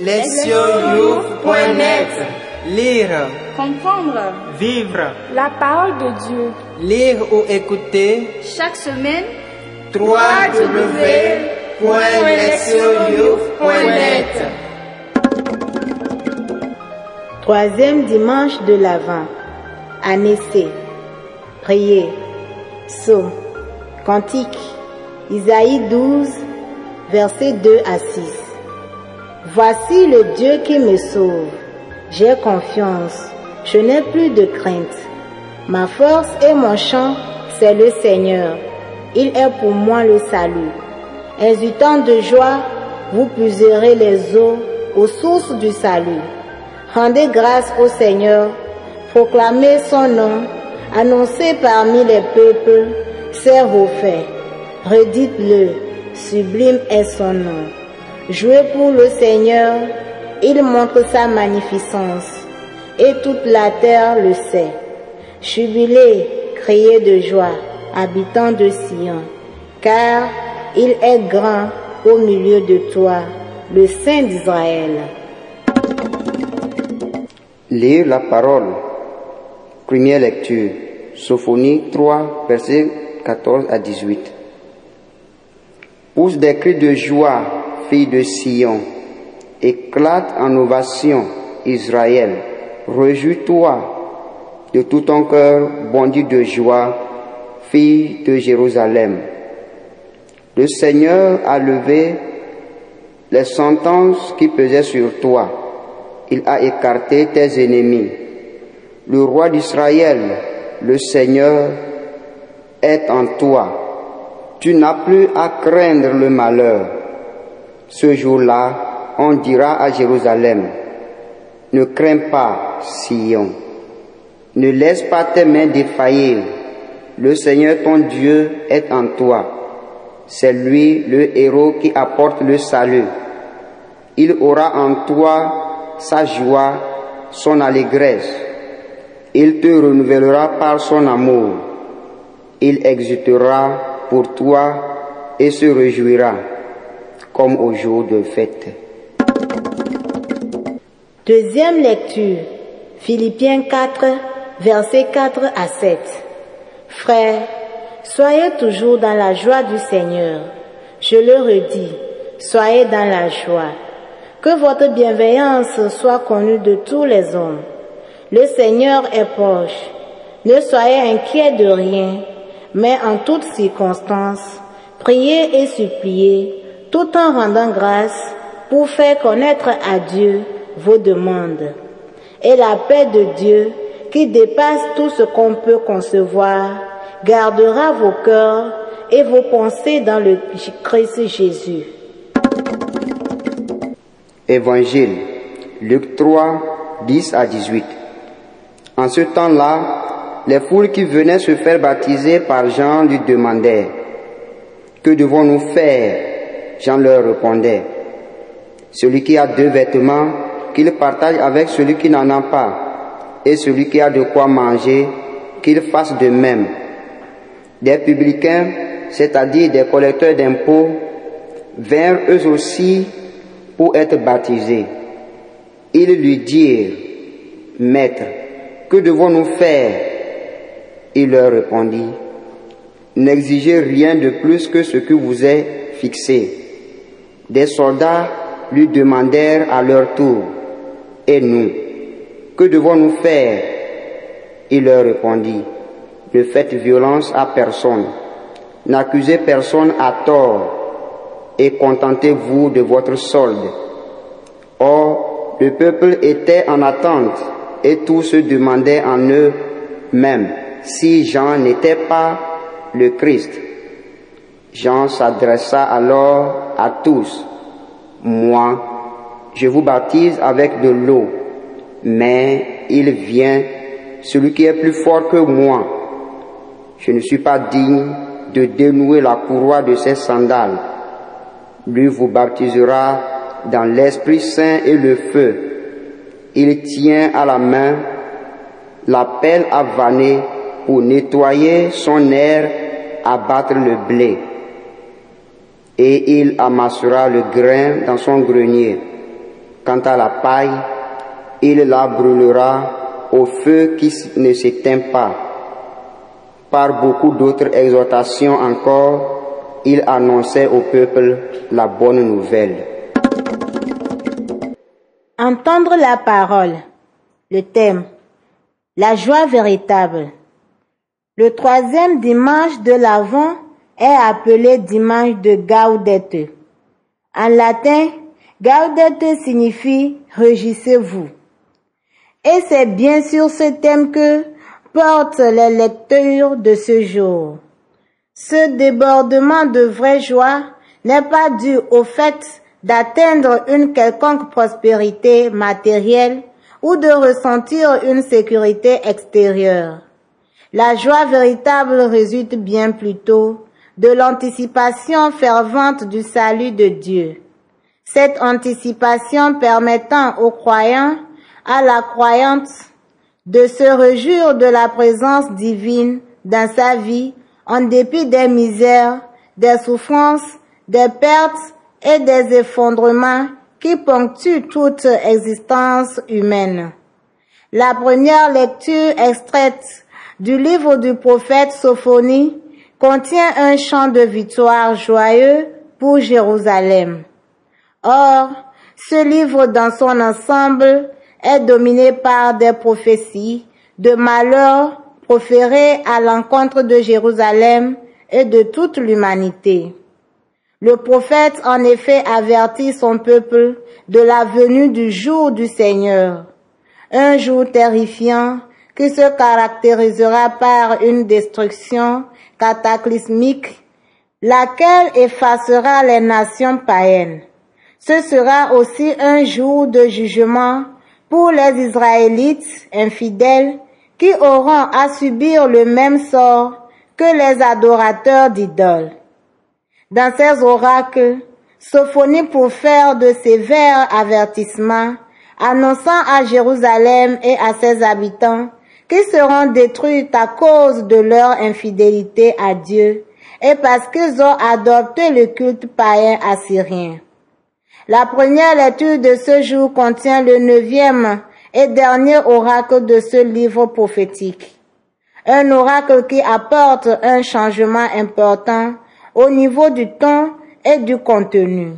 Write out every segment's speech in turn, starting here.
Lectionyouf.net Lire, Comprendre vivre, La parole de Dieu. lire ou écouter chaque semaine www.lectionyouf.net Troisième dimanche de l'Avent. Année C. Prier. Psaume. Cantique. Isaïe 12, versets 2 à 6. Voici le Dieu qui me sauve. J'ai confiance. Je n'ai plus de crainte. Ma force et mon chant, c'est le Seigneur. Il est pour moi le salut. Exultant de joie, vous puiserez les eaux aux sources du salut. Rendez grâce au Seigneur, proclamez son nom, annoncez parmi les peuples ses vos faits. Redites-le, sublime est son nom. Jouez pour le Seigneur, il montre sa magnificence, et toute la terre le sait. Jubilez, criez de joie, habitants de Sion, car il est grand au milieu de toi, le Saint d'Israël. Lire la parole. Première lecture. Sophonie 3, versets 14 à 18. Pousse des cris de joie, fille de Sion. Éclate en ovation, Israël. Rejouis-toi de tout ton cœur, bondit de joie, fille de Jérusalem. Le Seigneur a levé les sentences qui pesaient sur toi. Il a écarté tes ennemis. Le roi d'Israël, le Seigneur, est en toi. Tu n'as plus à craindre le malheur. Ce jour-là, on dira à Jérusalem, ne crains pas, Sion. Ne laisse pas tes mains défaillir. Le Seigneur ton Dieu est en toi. C'est lui le héros qui apporte le salut. Il aura en toi sa joie, son allégresse. Il te renouvellera par son amour. Il exultera pour toi et se réjouira comme au jour de fête. Deuxième lecture. Philippiens 4, versets 4 à 7. Frères, soyez toujours dans la joie du Seigneur. Je le redis, soyez dans la joie. Que votre bienveillance soit connue de tous les hommes. Le Seigneur est proche. Ne soyez inquiets de rien, mais en toutes circonstances, priez et suppliez, tout en rendant grâce pour faire connaître à Dieu vos demandes. Et la paix de Dieu, qui dépasse tout ce qu'on peut concevoir, gardera vos cœurs et vos pensées dans le Christ Jésus. Évangile, Luc 3, 10 à 18. En ce temps-là, les foules qui venaient se faire baptiser par Jean lui demandaient, Que devons-nous faire Jean leur répondait, Celui qui a deux vêtements, qu'il partage avec celui qui n'en a pas, et celui qui a de quoi manger, qu'il fasse de même. Des publicains, c'est-à-dire des collecteurs d'impôts, vinrent eux aussi pour être baptisés. Ils lui dirent, Maître, que devons-nous faire? Il leur répondit, N'exigez rien de plus que ce que vous est fixé. Des soldats lui demandèrent à leur tour, Et nous, que devons-nous faire? Il leur répondit, Ne faites violence à personne, n'accusez personne à tort, et contentez-vous de votre solde. Or, le peuple était en attente, et tous se demandaient en eux-mêmes si Jean n'était pas le Christ. Jean s'adressa alors à tous. Moi, je vous baptise avec de l'eau, mais il vient, celui qui est plus fort que moi. Je ne suis pas digne de dénouer la courroie de ses sandales. Lui vous baptisera dans l'Esprit Saint et le feu. Il tient à la main la pelle à vanner pour nettoyer son air, abattre le blé. Et il amassera le grain dans son grenier. Quant à la paille, il la brûlera au feu qui ne s'éteint pas. Par beaucoup d'autres exhortations encore, il annonçait au peuple la bonne nouvelle. Entendre la parole. Le thème. La joie véritable. Le troisième dimanche de l'Avent est appelé dimanche de Gaudete. En latin, Gaudete signifie réjouissez-vous. Et c'est bien sûr ce thème que portent les lecteurs de ce jour. Ce débordement de vraie joie n'est pas dû au fait d'atteindre une quelconque prospérité matérielle ou de ressentir une sécurité extérieure. La joie véritable résulte bien plutôt de l'anticipation fervente du salut de Dieu. Cette anticipation permettant aux croyants, à la croyante, de se réjouir de la présence divine dans sa vie en dépit des misères, des souffrances, des pertes et des effondrements qui ponctuent toute existence humaine. La première lecture extraite du livre du prophète Sophonie contient un chant de victoire joyeux pour Jérusalem. Or, ce livre dans son ensemble est dominé par des prophéties de malheurs proférées à l'encontre de Jérusalem et de toute l'humanité. Le prophète en effet avertit son peuple de la venue du jour du Seigneur, un jour terrifiant qui se caractérisera par une destruction cataclysmique, laquelle effacera les nations païennes. Ce sera aussi un jour de jugement pour les Israélites infidèles qui auront à subir le même sort que les adorateurs d'idoles. Dans ces oracles, Sophonie pour faire de sévères avertissements, annonçant à Jérusalem et à ses habitants qui seront détruits à cause de leur infidélité à Dieu et parce qu'ils ont adopté le culte païen assyrien. La première lecture de ce jour contient le neuvième et dernier oracle de ce livre prophétique. Un oracle qui apporte un changement important au niveau du ton et du contenu.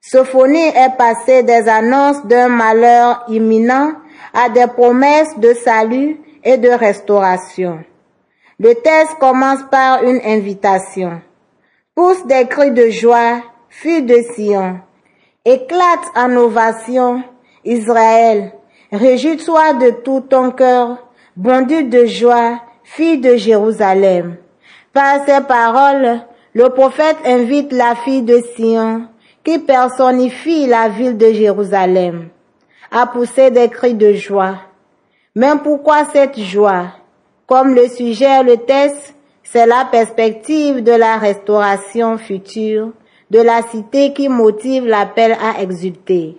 Sophonie est passé des annonces d'un malheur imminent à des promesses de salut et de restauration. Le texte commence par une invitation. Pousse des cris de joie, fille de Sion. Éclate en ovation, Israël. Réjouis-toi de tout ton cœur, bondit de joie, fille de Jérusalem. Par ces paroles, le prophète invite la fille de Sion, qui personnifie la ville de Jérusalem, à pousser des cris de joie. Mais pourquoi cette joie? Comme le sujet le texte, c'est la perspective de la restauration future de la cité qui motive l'appel à exulter.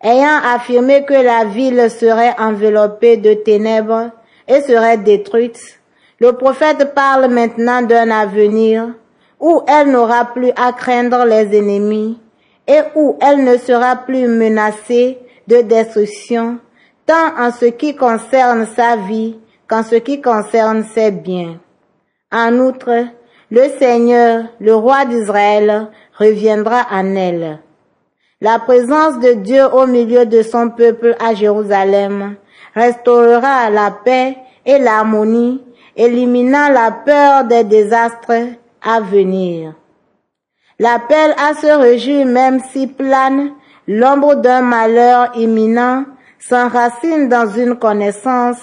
Ayant affirmé que la ville serait enveloppée de ténèbres et serait détruite, le prophète parle maintenant d'un avenir où elle n'aura plus à craindre les ennemis et où elle ne sera plus menacée de destruction, tant en ce qui concerne sa vie qu'en ce qui concerne ses biens. En outre, le Seigneur, le roi d'Israël, reviendra en elle. La présence de Dieu au milieu de son peuple à Jérusalem restaurera la paix et l'harmonie, éliminant la peur des désastres à venir. L'appel à se réjouir même si plane, l'ombre d'un malheur imminent s'enracine dans une connaissance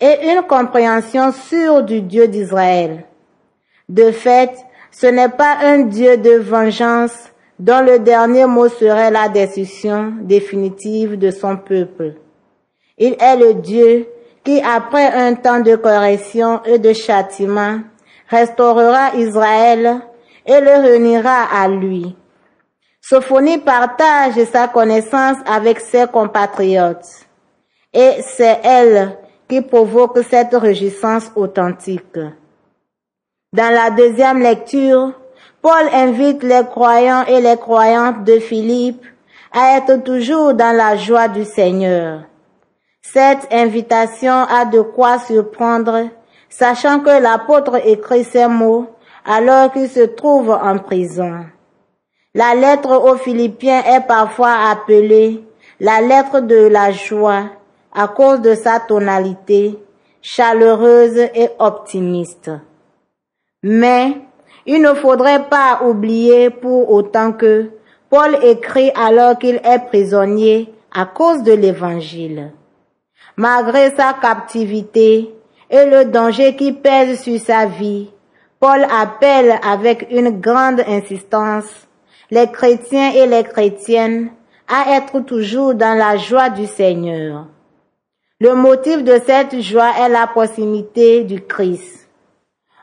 et une compréhension sûre du Dieu d'Israël. De fait, ce n'est pas un Dieu de vengeance dont le dernier mot serait la décision définitive de son peuple. Il est le Dieu qui, après un temps de correction et de châtiment, restaurera Israël et le réunira à lui. Sophonie partage sa connaissance avec ses compatriotes et c'est elle qui provoque cette réjouissance authentique. Dans la deuxième lecture, Paul invite les croyants et les croyantes de Philippe à être toujours dans la joie du Seigneur. Cette invitation a de quoi surprendre, sachant que l'apôtre écrit ces mots alors qu'il se trouve en prison. La lettre aux Philippiens est parfois appelée la lettre de la joie à cause de sa tonalité chaleureuse et optimiste. Mais il ne faudrait pas oublier pour autant que Paul écrit alors qu'il est prisonnier à cause de l'Évangile. Malgré sa captivité et le danger qui pèse sur sa vie, Paul appelle avec une grande insistance les chrétiens et les chrétiennes à être toujours dans la joie du Seigneur. Le motif de cette joie est la proximité du Christ.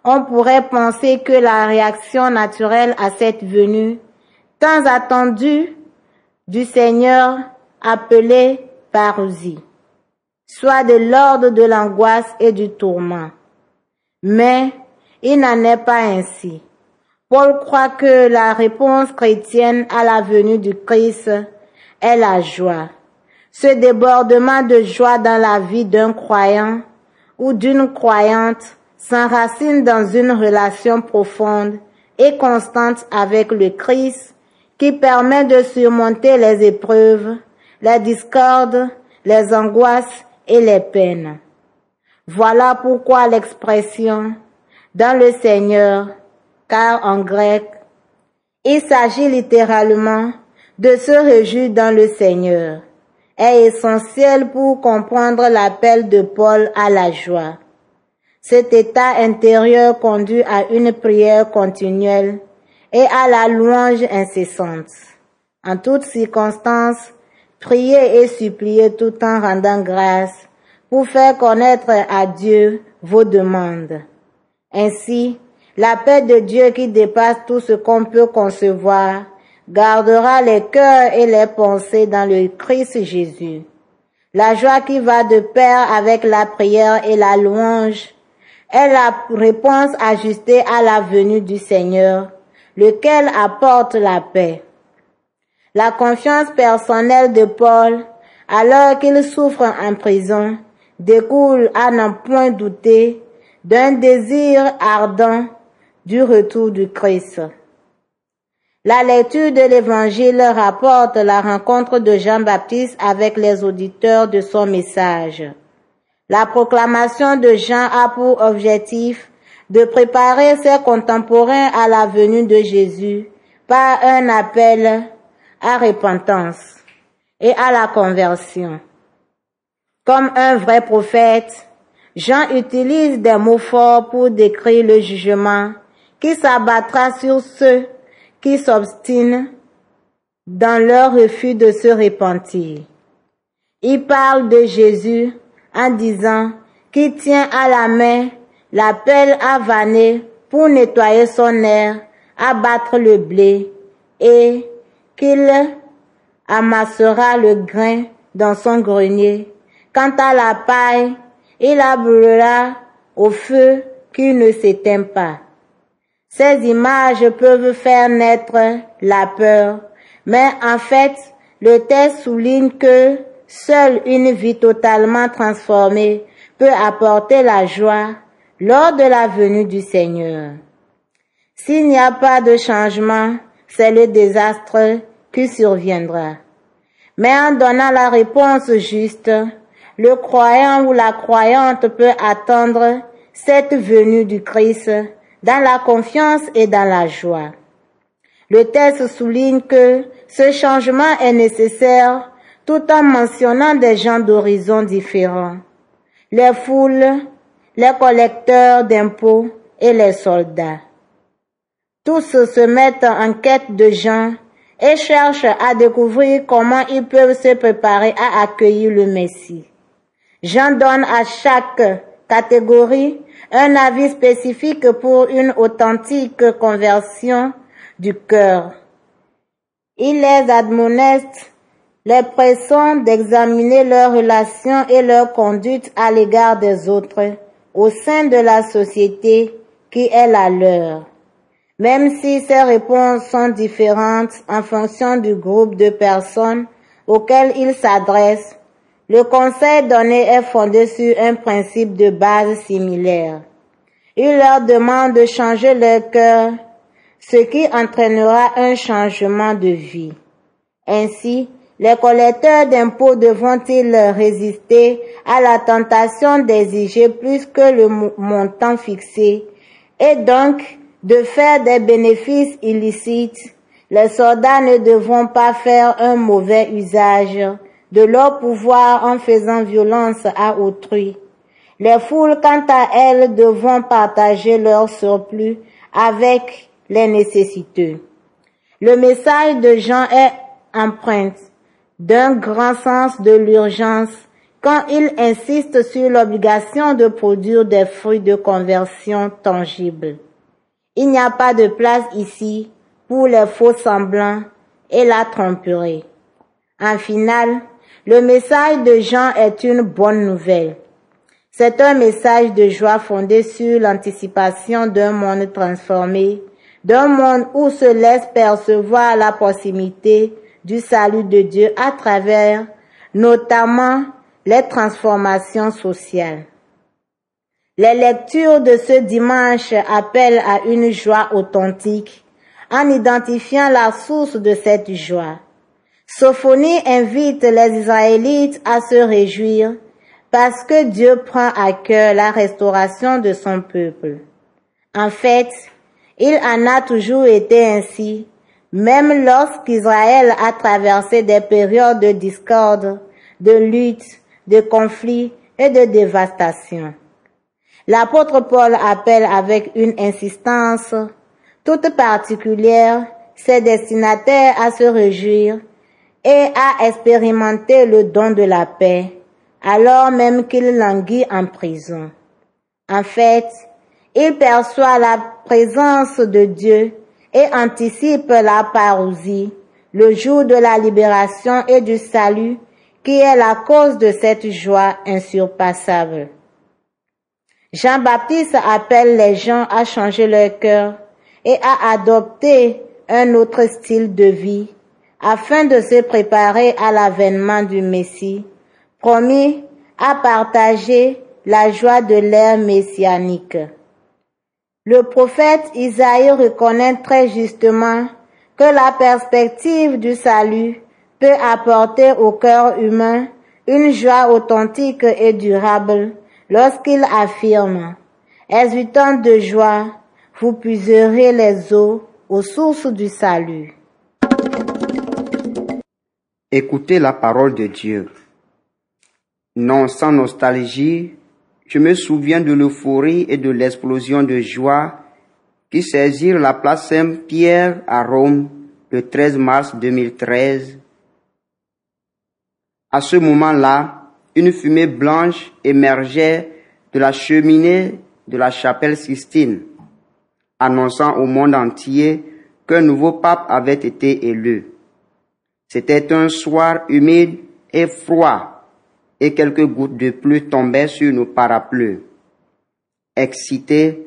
On pourrait penser que la réaction naturelle à cette venue, tant attendue du Seigneur appelé parousie, soit de l'ordre de l'angoisse et du tourment. Mais il n'en est pas ainsi. Paul croit que la réponse chrétienne à la venue du Christ est la joie. Ce débordement de joie dans la vie d'un croyant ou d'une croyante s'enracine dans une relation profonde et constante avec le Christ qui permet de surmonter les épreuves, les discordes, les angoisses et les peines. Voilà pourquoi l'expression dans le Seigneur, car en grec, il s'agit littéralement de se réjouir dans le Seigneur, est essentiel pour comprendre l'appel de Paul à la joie. Cet état intérieur conduit à une prière continuelle et à la louange incessante. En toutes circonstances, priez et suppliez tout en rendant grâce pour faire connaître à Dieu vos demandes. Ainsi, la paix de Dieu qui dépasse tout ce qu'on peut concevoir gardera les cœurs et les pensées dans le Christ Jésus. La joie qui va de pair avec la prière et la louange est la réponse ajustée à la venue du Seigneur, lequel apporte la paix. La confiance personnelle de Paul, alors qu'il souffre en prison, découle à n'en point douter d'un désir ardent du retour du Christ. La lecture de l'Évangile rapporte la rencontre de Jean-Baptiste avec les auditeurs de son message. La proclamation de Jean a pour objectif de préparer ses contemporains à la venue de Jésus par un appel à repentance et à la conversion. Comme un vrai prophète, Jean utilise des mots forts pour décrire le jugement qui s'abattra sur ceux qui s'obstinent dans leur refus de se repentir. Il parle de Jésus en disant qu'il tient à la main la pelle à vanner pour nettoyer son air, abattre le blé et qu'il amassera le grain dans son grenier. Quant à la paille, il la brûlera au feu qui ne s'éteint pas. Ces images peuvent faire naître la peur, mais en fait, le texte souligne que seule une vie totalement transformée peut apporter la joie lors de la venue du Seigneur. S'il n'y a pas de changement, c'est le désastre qui surviendra. Mais en donnant la réponse juste, le croyant ou la croyante peut attendre cette venue du Christ dans la confiance et dans la joie. Le texte souligne que ce changement est nécessaire tout en mentionnant des gens d'horizons différents. Les foules, les collecteurs d'impôts et les soldats. Tous se mettent en quête de gens et cherchent à découvrir comment ils peuvent se préparer à accueillir le Messie. Jean donne à chaque catégorie un avis spécifique pour une authentique conversion du cœur. Il les admoneste, les pressant d'examiner leurs relations et leur conduite à l'égard des autres au sein de la société qui est la leur. Même si ces réponses sont différentes en fonction du groupe de personnes auxquelles il s'adresse, le conseil donné est fondé sur un principe de base similaire. Il leur demande de changer leur cœur, ce qui entraînera un changement de vie. Ainsi, les collecteurs d'impôts devront-ils résister à la tentation d'exiger plus que le montant fixé et donc de faire des bénéfices illicites? Les soldats ne devront pas faire un mauvais usage de leur pouvoir en faisant violence à autrui. Les foules, quant à elles, devront partager leur surplus avec les nécessiteux. Le message de Jean est empreinte d'un grand sens de l'urgence quand il insiste sur l'obligation de produire des fruits de conversion tangibles. Il n'y a pas de place ici pour les faux semblants et la tromperie. En final, le message de Jean est une bonne nouvelle. C'est un message de joie fondé sur l'anticipation d'un monde transformé, d'un monde où se laisse percevoir la possibilité du salut de Dieu à travers notamment les transformations sociales. Les lectures de ce dimanche appellent à une joie authentique en identifiant la source de cette joie. Sophonie invite les Israélites à se réjouir parce que Dieu prend à cœur la restauration de son peuple. En fait, il en a toujours été ainsi même lorsqu'Israël a traversé des périodes de discorde, de lutte, de conflit et de dévastation. L'apôtre Paul appelle avec une insistance toute particulière ses destinataires à se réjouir et à expérimenter le don de la paix, alors même qu'il languit en prison. En fait, il perçoit la présence de Dieu et anticipe la parousie, le jour de la libération et du salut, qui est la cause de cette joie insurpassable. Jean-Baptiste appelle les gens à changer leur cœur et à adopter un autre style de vie afin de se préparer à l'avènement du Messie, promis à partager la joie de l'ère messianique. Le prophète Isaïe reconnaît très justement que la perspective du salut peut apporter au cœur humain une joie authentique et durable lorsqu'il affirme Exultant de joie, vous puiserez les eaux aux sources du salut. Écoutez la parole de Dieu. Non sans nostalgie, je me souviens de l'euphorie et de l'explosion de joie qui saisirent la place Saint-Pierre à Rome le 13 mars 2013. À ce moment-là, une fumée blanche émergeait de la cheminée de la chapelle Sistine, annonçant au monde entier qu'un nouveau pape avait été élu. C'était un soir humide et froid et quelques gouttes de pluie tombaient sur nos parapluies. Excité,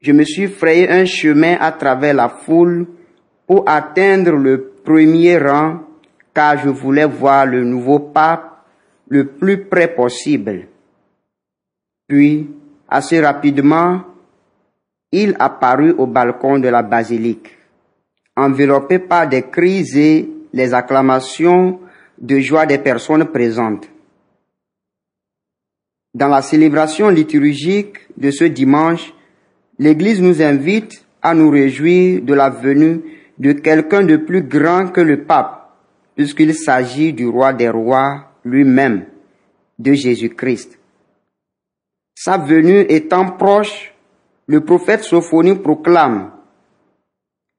je me suis frayé un chemin à travers la foule pour atteindre le premier rang car je voulais voir le nouveau pape le plus près possible. Puis, assez rapidement, il apparut au balcon de la basilique, enveloppé par des cris les acclamations de joie des personnes présentes. Dans la célébration liturgique de ce dimanche, l'Église nous invite à nous réjouir de la venue de quelqu'un de plus grand que le pape, puisqu'il s'agit du roi des rois lui-même, de Jésus-Christ. Sa venue étant proche, le prophète Sophonie proclame,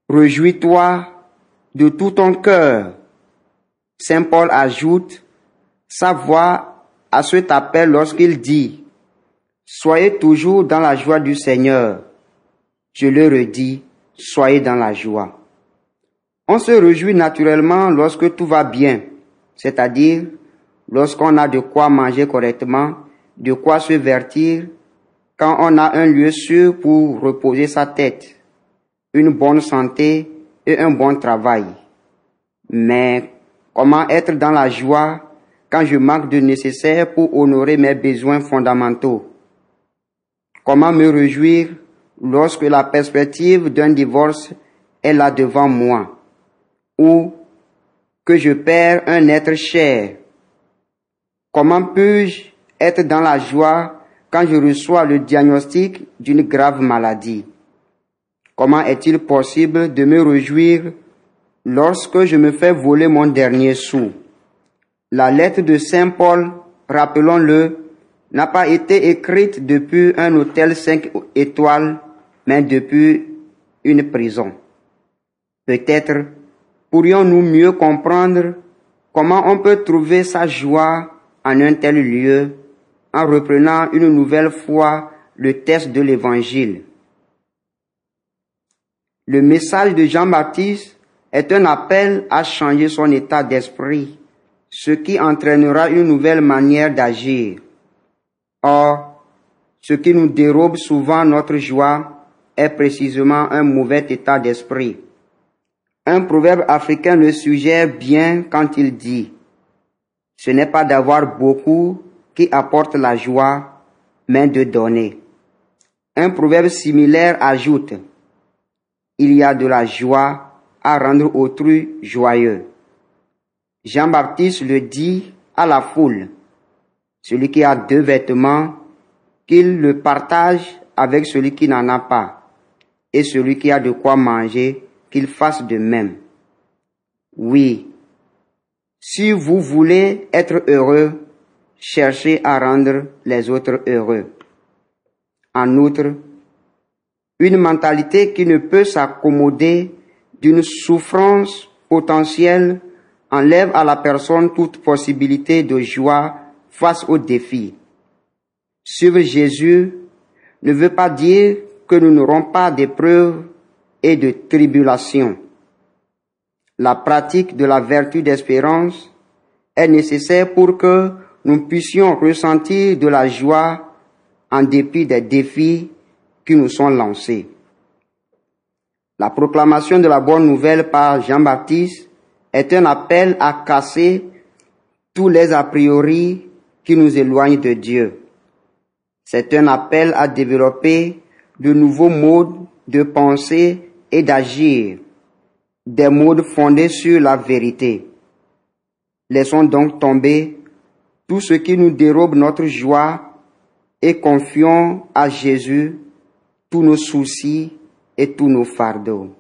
Réjouis-toi de tout ton cœur. Saint Paul ajoute, sa voix à cet appel lorsqu'il dit, Soyez toujours dans la joie du Seigneur. Je le redis, soyez dans la joie. On se réjouit naturellement lorsque tout va bien, c'est-à-dire lorsqu'on a de quoi manger correctement, de quoi se vertir, quand on a un lieu sûr pour reposer sa tête. une bonne santé un bon travail. Mais comment être dans la joie quand je manque de nécessaire pour honorer mes besoins fondamentaux? Comment me réjouir lorsque la perspective d'un divorce est là devant moi? Ou que je perds un être cher? Comment puis-je être dans la joie quand je reçois le diagnostic d'une grave maladie? Comment est-il possible de me réjouir lorsque je me fais voler mon dernier sou? La lettre de Saint Paul, rappelons-le, n'a pas été écrite depuis un hôtel 5 étoiles, mais depuis une prison. Peut-être pourrions-nous mieux comprendre comment on peut trouver sa joie en un tel lieu en reprenant une nouvelle fois le test de l'Évangile. Le message de Jean-Baptiste est un appel à changer son état d'esprit, ce qui entraînera une nouvelle manière d'agir. Or, ce qui nous dérobe souvent notre joie est précisément un mauvais état d'esprit. Un proverbe africain le suggère bien quand il dit Ce n'est pas d'avoir beaucoup qui apporte la joie, mais de donner. Un proverbe similaire ajoute Il y a de la joie à rendre autrui joyeux. Jean-Baptiste le dit à la foule celui qui a deux vêtements, qu'il le partage avec celui qui n'en a pas, et celui qui a de quoi manger, qu'il fasse de même. Oui, si vous voulez être heureux, cherchez à rendre les autres heureux. En outre, une mentalité qui ne peut s'accommoder d'une souffrance potentielle enlève à la personne toute possibilité de joie face aux défis. Suivre Jésus ne veut pas dire que nous n'aurons pas d'épreuves et de tribulations. La pratique de la vertu d'espérance est nécessaire pour que nous puissions ressentir de la joie en dépit des défis nous sont lancés. La proclamation de la bonne nouvelle par Jean-Baptiste est un appel à casser tous les a priori qui nous éloigne de Dieu. C'est un appel à développer de nouveaux modes de penser et d'agir, des modes fondés sur la vérité. Laissons donc tomber tout ce qui nous dérobe notre joie et confions à Jésus tous nos soucis et tous nos fardeaux.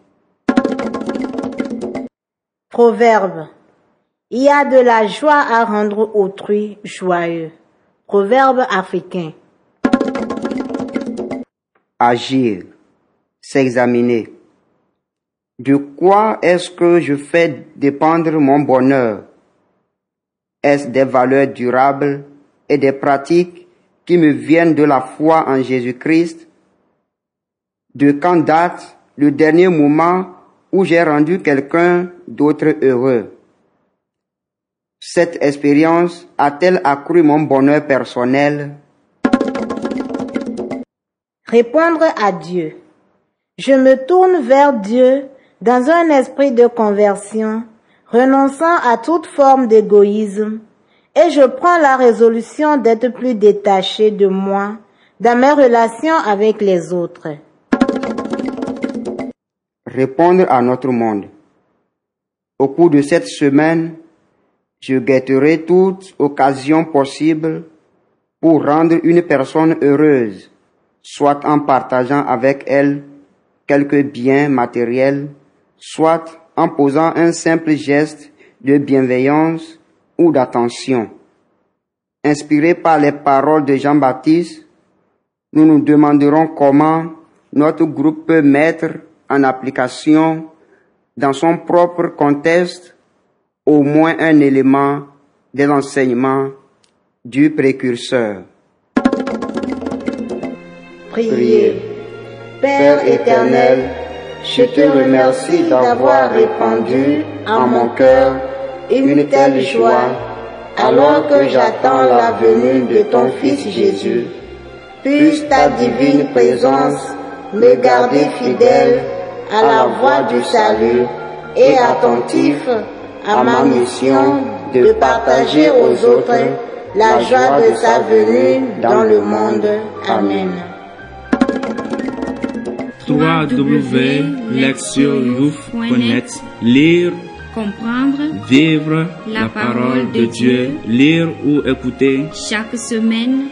Proverbe. Il y a de la joie à rendre autrui joyeux. Proverbe africain. Agir, s'examiner. De quoi est-ce que je fais dépendre mon bonheur? Est-ce des valeurs durables et des pratiques qui me viennent de la foi en Jésus-Christ? De quand date le dernier moment où j'ai rendu quelqu'un d'autre heureux cette expérience a-t-elle accru mon bonheur personnel? Répondre à Dieu. Je me tourne vers Dieu dans un esprit de conversion, renonçant à toute forme d'égoïsme, et je prends la résolution d'être plus détaché de moi dans mes relations avec les autres. Répondre à notre monde. Au cours de cette semaine, je guetterai toute occasion possible pour rendre une personne heureuse, soit en partageant avec elle quelques biens matériels, soit en posant un simple geste de bienveillance ou d'attention. Inspiré par les paroles de Jean-Baptiste, nous nous demanderons comment notre groupe peut mettre en application dans son propre contexte au moins un élément de l'enseignement du précurseur. Priez. Père éternel, je te remercie d'avoir répandu en mon cœur une telle joie alors que j'attends la venue de ton Fils Jésus. Puisse ta divine présence me garder fidèle à la voie du salut et attentif à ma mission de partager aux autres la joie de sa venue dans le monde. Amen. www.lectioyouf.net Lire, comprendre vivre la parole de Dieu, lire ou écouter chaque semaine